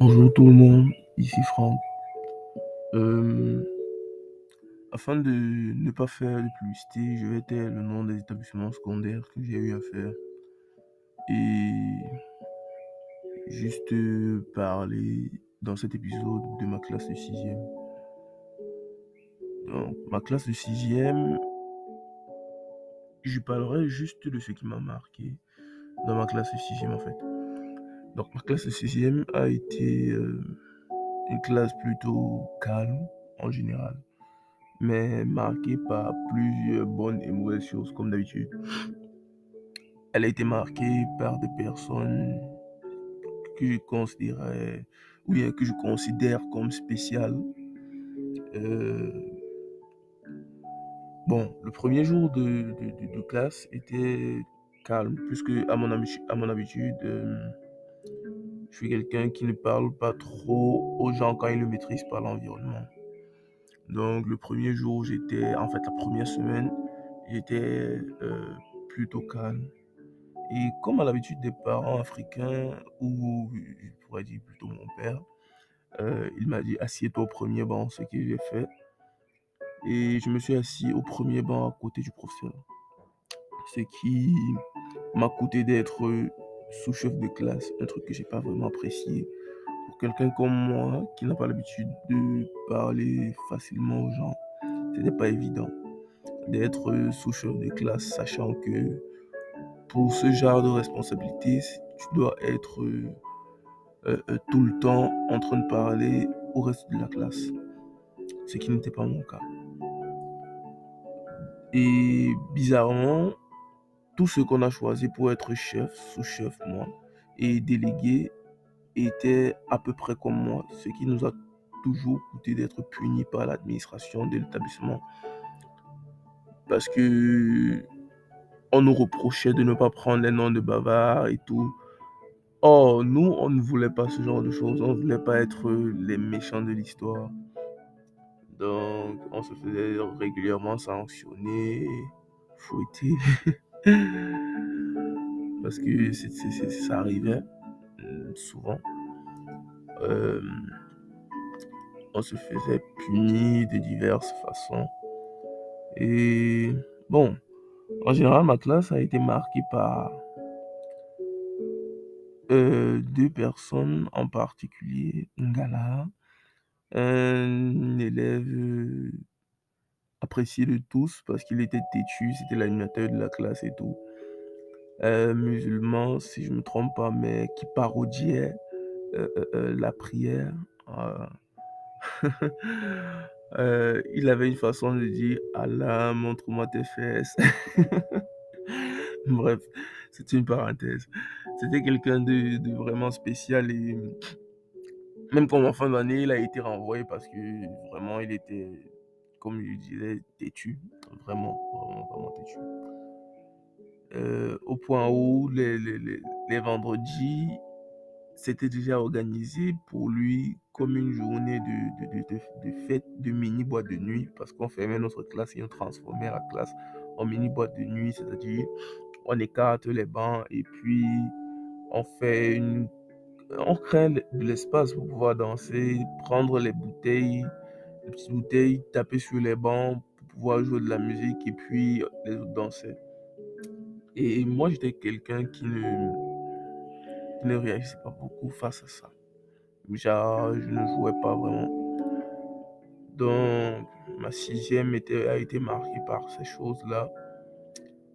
Bonjour tout le monde, ici Franck. Euh, afin de ne pas faire de publicité, je vais taire le nom des établissements secondaires que j'ai eu à faire et juste parler dans cet épisode de ma classe de sixième. Donc, ma classe de sixième, je parlerai juste de ce qui m'a marqué dans ma classe de sixième en fait. Donc ma classe de sixième a été euh, une classe plutôt calme en général, mais marquée par plusieurs bonnes et mauvaises choses comme d'habitude. Elle a été marquée par des personnes que je considérais, que je considère comme spéciales. Euh, bon, le premier jour de, classe était calme, puisque à mon, à mon habitude, euh, je suis quelqu'un qui ne parle pas trop aux gens quand ils ne maîtrisent pas l'environnement. Donc le premier jour, j'étais, en fait la première semaine, j'étais euh, plutôt calme. Et comme à l'habitude des parents africains, ou je pourrais dire plutôt mon père, euh, il m'a dit assieds-toi au premier banc, ce que j'ai fait. Et je me suis assis au premier banc à côté du professeur. Ce qui m'a coûté d'être sous-chef de classe, un truc que j'ai pas vraiment apprécié. Pour quelqu'un comme moi, qui n'a pas l'habitude de parler facilement aux gens, c'était pas évident d'être sous-chef de classe, sachant que pour ce genre de responsabilité, tu dois être euh, euh, tout le temps en train de parler au reste de la classe, ce qui n'était pas mon cas. Et bizarrement, tout ce qu'on a choisi pour être chef, sous-chef, moi, et délégué était à peu près comme moi, ce qui nous a toujours coûté d'être punis par l'administration de l'établissement. Parce que on nous reprochait de ne pas prendre les noms de bavards et tout. Or, nous, on ne voulait pas ce genre de choses. On ne voulait pas être les méchants de l'histoire. Donc, on se faisait régulièrement sanctionner, fouetter. Parce que ça arrivait euh, souvent. Euh, on se faisait punir de diverses façons. Et bon, en général, ma classe a été marquée par euh, deux personnes en particulier. Ngala, un élève apprécié de tous parce qu'il était têtu, c'était l'animateur de la classe et tout. Euh, musulman, si je me trompe pas, mais qui parodiait euh, euh, la prière. il avait une façon de dire Allah, montre-moi tes fesses. Bref, c'est une parenthèse. C'était quelqu'un de, de, vraiment spécial et même comme en fin d'année, il a été renvoyé parce que vraiment il était comme je disais, têtu. Vraiment, vraiment, vraiment têtu. Euh, au point où les, les, les, vendredis, c'était déjà organisé pour lui comme une journée de, de, de, de fête de mini boîte de nuit parce qu'on fermait notre classe et on transformait la classe en mini boîte de nuit, c'est-à-dire on écarte les bancs et puis on fait une on crée de l'espace pour pouvoir danser, prendre les bouteilles, les petites bouteilles, taper sur les bancs pour pouvoir jouer de la musique et puis les autres danser. Et moi, j'étais quelqu'un qui ne, ne réagissait pas beaucoup face à ça. Genre, je ne jouais pas vraiment. Donc, ma sixième a été marquée par ces choses-là.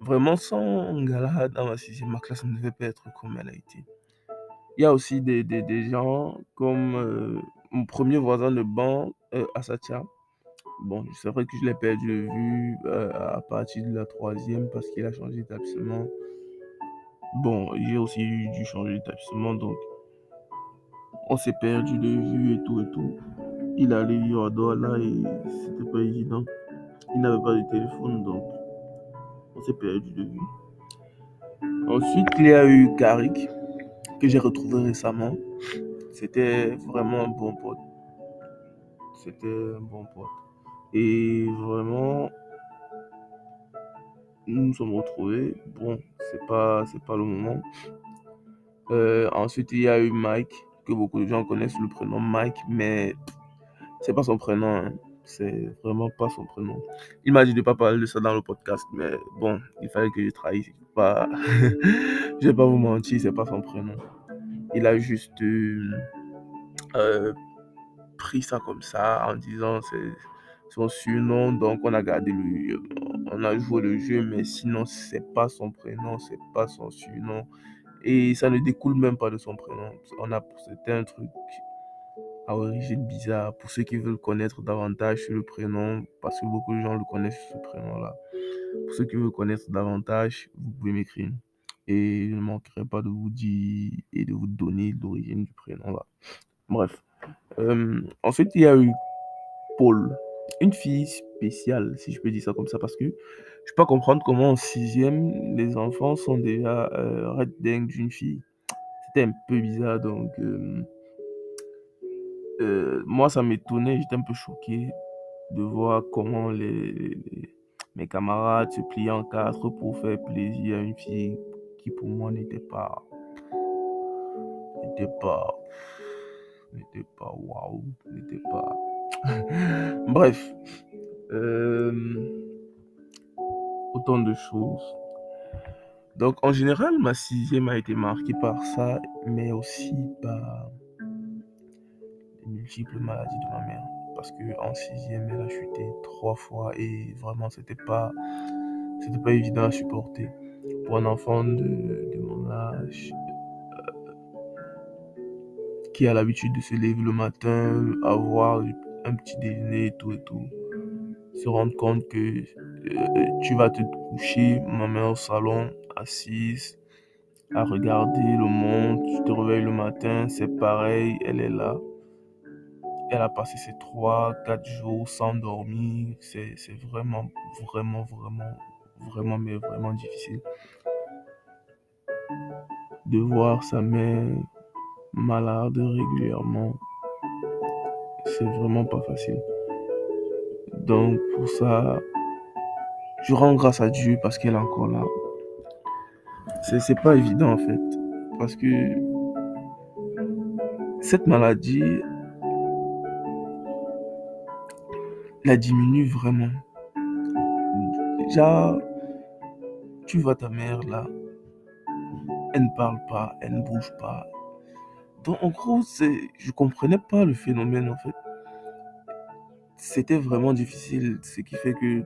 Vraiment, sans gala dans ma sixième, ma classe ne devait pas être comme elle a été. Il y a aussi des, des, des gens comme euh, mon premier voisin de banc, euh, Asatia. Bon, c'est vrai que je l'ai perdu de vue euh, à partir de la troisième parce qu'il a changé d'établissement. Bon, j'ai aussi dû changer d'établissement, donc on s'est perdu de vue et tout et tout. Il allait vivre à Douala et c'était pas évident. Il n'avait pas de téléphone, donc on s'est perdu de vue. Ensuite, il y a eu Karik, que j'ai retrouvé récemment. C'était vraiment un bon pote. C'était un bon pote. Et vraiment, nous nous sommes retrouvés. Bon, c'est pas, c'est pas le moment. Euh, ensuite, il y a eu Mike, que beaucoup de gens connaissent le prénom Mike, mais c'est pas son prénom. Hein. C'est vraiment pas son prénom. Il m'a dit de pas parler de ça dans le podcast, mais bon, il fallait que je trahisse. Pas... je vais pas vous mentir, c'est pas son prénom. Il a juste euh, euh, pris ça comme ça en disant c'est son surnom, donc on a gardé le, on a joué le jeu, mais sinon c'est pas son prénom, c'est pas son surnom et ça ne découle même pas de son prénom. On a c'était un truc à origine bizarre pour ceux qui veulent connaître davantage sur le prénom, parce que beaucoup de gens le connaissent ce prénom-là. Pour ceux qui veulent connaître davantage, vous pouvez m'écrire et je ne manquerai pas de vous dire et de vous donner l'origine du prénom là. Bref. Euh, ensuite, il y a eu Paul, une fille spéciale, si je peux dire ça comme ça, parce que je peux pas comprendre comment en sixième, les enfants sont déjà euh, red dingue d'une fille. C'était un peu bizarre, donc euh, euh, moi ça m'étonnait, j'étais un peu choqué de voir comment les, mes camarades se pliaient en quatre pour faire plaisir à une fille qui pour moi n'était pas n'était pas n'était pas waouh n'était pas bref euh, autant de choses. Donc en général ma sixième a été marquée par ça mais aussi par les multiples maladies de ma mère. Parce que en sixième elle a chuté trois fois et vraiment c'était pas c'était pas évident à supporter. Pour un enfant de, mon âge qui a l'habitude de se lever le matin, avoir un petit déjeuner et tout et tout, se rendre compte que euh, tu vas te coucher, ma mère au salon, assise, à regarder le monde, tu te réveilles le matin, c'est pareil, elle est là. Elle a passé ses 3, 4 jours sans dormir. C'est vraiment, vraiment, vraiment, vraiment, mais vraiment difficile de voir sa mère malade régulièrement. C'est vraiment pas facile. Donc pour ça, je rends grâce à Dieu parce qu'elle est encore là. C'est pas évident en fait. Parce que cette maladie la diminue vraiment. Déjà, tu vois ta mère là, elle ne parle pas, elle ne bouge pas. Donc en gros, c'est, je comprenais pas le phénomène en fait. C'était vraiment difficile, ce qui fait que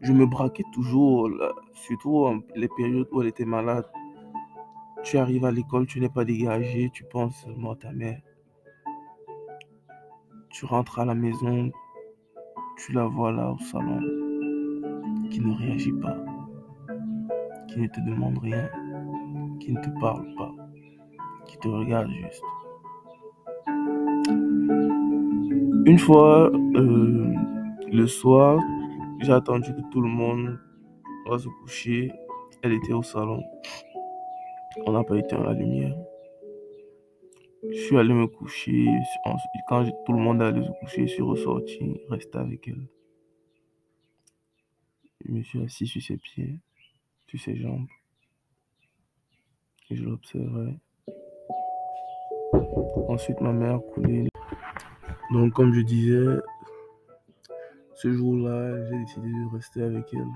je me braquais toujours, surtout les périodes où elle était malade. Tu arrives à l'école, tu n'es pas dégagé, tu penses seulement à ta mère. Tu rentres à la maison, tu la vois là au salon, qui ne réagit pas, qui ne te demande rien qui ne te parle pas, qui te regarde juste. Une fois, euh, le soir, j'ai attendu que tout le monde va se coucher. Elle était au salon. On n'a pas éteint la lumière. Je suis allé me coucher. Quand tout le monde allait se coucher, je suis ressorti, resté avec elle. Je me suis assis sur ses pieds, sur ses jambes et je l'observais. Ensuite, ma mère coulait. Donc, comme je disais, ce jour-là, j'ai décidé de rester avec elle.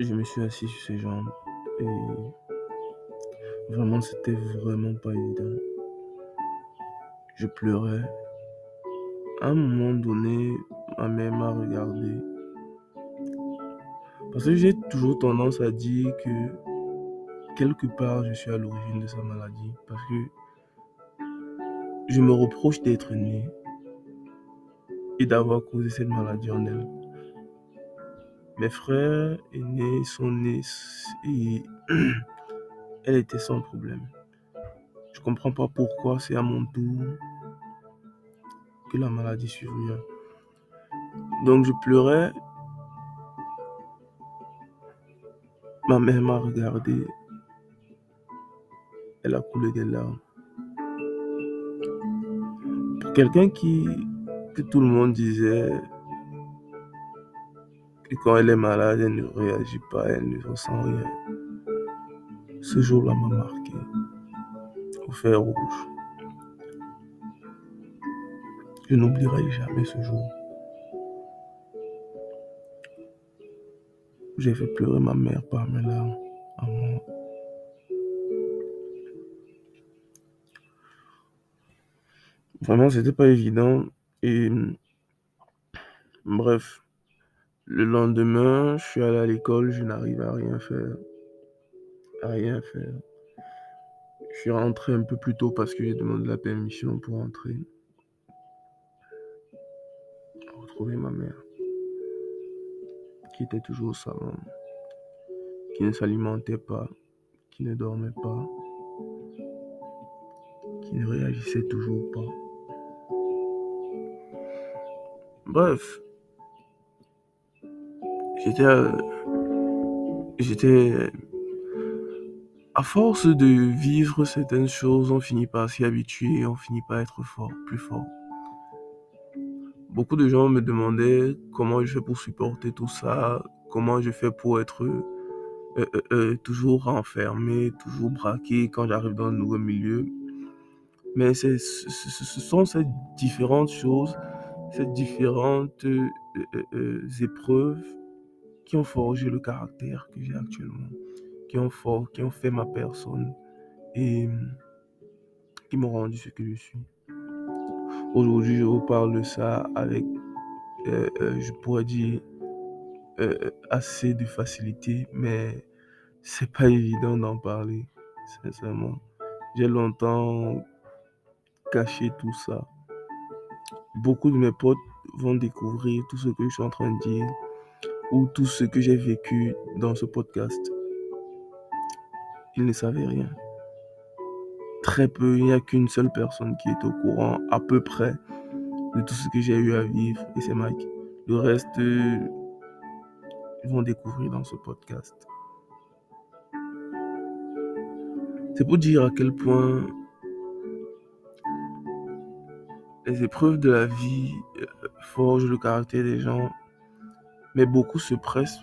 Je me suis assis sur ses jambes et vraiment, c'était vraiment pas évident. Je pleurais. À un moment donné, ma mère m'a regardé. Parce que j'ai toujours tendance à dire que quelque part, je suis à l'origine de sa maladie parce que je me reproche d'être né et d'avoir causé cette maladie en elle. Mes frères aînés sont nés et elle était sans problème. Je comprends pas pourquoi c'est à mon tour que la maladie survient. Donc je pleurais. Ma mère m'a regardé elle a coulé des larmes. Pour quelqu'un qui, que tout le monde disait que quand elle est malade, elle ne réagit pas, elle ne ressent rien. Ce jour-là m'a marqué. au fer rouge. Je n'oublierai jamais ce jour. J'ai fait pleurer ma mère par mes larmes à moi. Vraiment, c'était pas évident. Et bref, le lendemain, je suis allé à l'école, je n'arrive à rien faire. À rien faire. Je suis rentré un peu plus tôt parce que j'ai demandé la permission pour entrer. Retrouver ma mère, qui était toujours au salon, qui ne s'alimentait pas, qui ne dormait pas, qui ne réagissait toujours pas. Bref, j'étais, euh, j'étais, à force de vivre certaines choses, on finit par s'y habituer, on finit par être fort, plus fort. Beaucoup de gens me demandaient comment je fais pour supporter tout ça, comment je fais pour être euh, euh, toujours enfermé, toujours braqué quand j'arrive dans un nouveau milieu. Mais ce sont ces différentes choses ces différentes euh, euh, euh, épreuves qui ont forgé le caractère que j'ai actuellement, qui ont, qui ont fait ma personne et qui m'ont rendu ce que je suis. Aujourd'hui, je vous parle de ça avec, je pourrais dire, assez de facilité, mais c'est pas évident d'en parler, sincèrement. J'ai longtemps caché tout ça beaucoup de mes potes vont découvrir tout ce que je suis en train de dire ou tout ce que j'ai vécu dans ce podcast. Ils ne savaient rien. Très peu, il n'y a qu'une seule personne qui est au courant à peu près de tout ce que j'ai eu à vivre et c'est Mike. Le reste, ils vont découvrir dans ce podcast. C'est pour dire à quel point les épreuves de la vie euh, forgent le caractère des gens, mais beaucoup se pressent,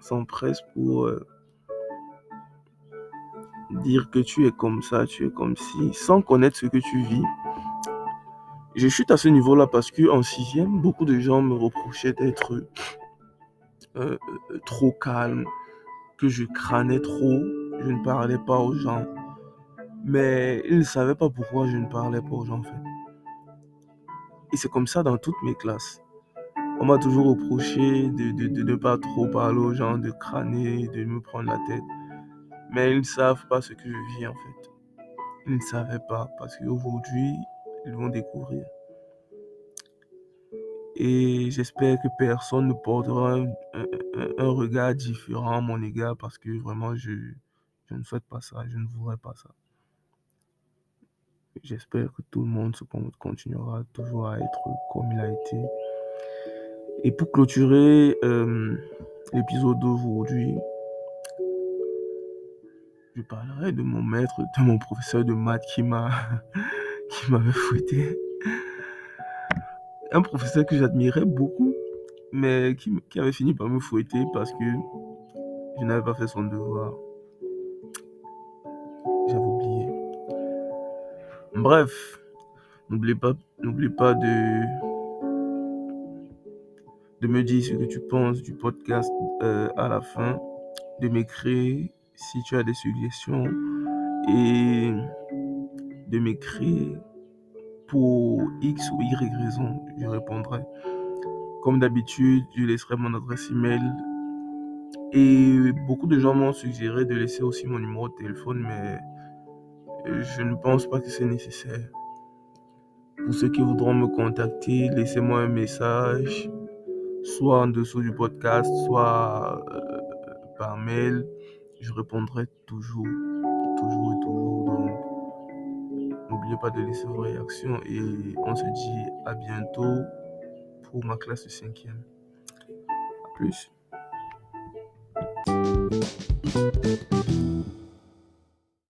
s'empressent pour euh, dire que tu es comme ça, tu es comme si, sans connaître ce que tu vis. Je chute à ce niveau-là parce que en sixième, beaucoup de gens me reprochaient d'être euh, trop calme, que je crânais trop, je ne parlais pas aux gens. Mais ils ne savaient pas pourquoi je ne parlais pas aux gens en fait. Et c'est comme ça dans toutes mes classes. On m'a toujours reproché de, ne pas trop parler aux gens, de crâner, de me prendre la tête. Mais ils ne savent pas ce que je vis en fait. Ils ne savaient pas parce qu'aujourd'hui, ils vont découvrir. Et j'espère que personne ne portera un, regard différent à mon égard parce que vraiment, je, je ne souhaite pas ça, je ne voudrais pas ça. J'espère que tout le monde continuera toujours à être comme il a été. Et pour clôturer euh, l'épisode d'aujourd'hui, je parlerai de mon maître, de mon professeur de maths qui m'a qui m'avait fouetté. Un professeur que j'admirais beaucoup, mais qui, qui avait fini par me fouetter parce que je n'avais pas fait son devoir. Bref, n'oublie pas, de me dire ce que tu penses du podcast euh, à la fin, de m'écrire si tu as des suggestions et de m'écrire pour X ou Y raison, je répondrai. Comme d'habitude, je laisserai mon adresse email. Et beaucoup de gens m'ont suggéré de laisser aussi mon numéro de téléphone, mais je ne pense pas que c'est nécessaire. Pour ceux qui voudront me contacter, laissez-moi un message, soit en dessous du podcast, soit euh, par mail. Je répondrai toujours, toujours et toujours. Donc, n'oubliez pas de laisser vos réactions et on se dit à bientôt pour ma classe de cinquième. A plus.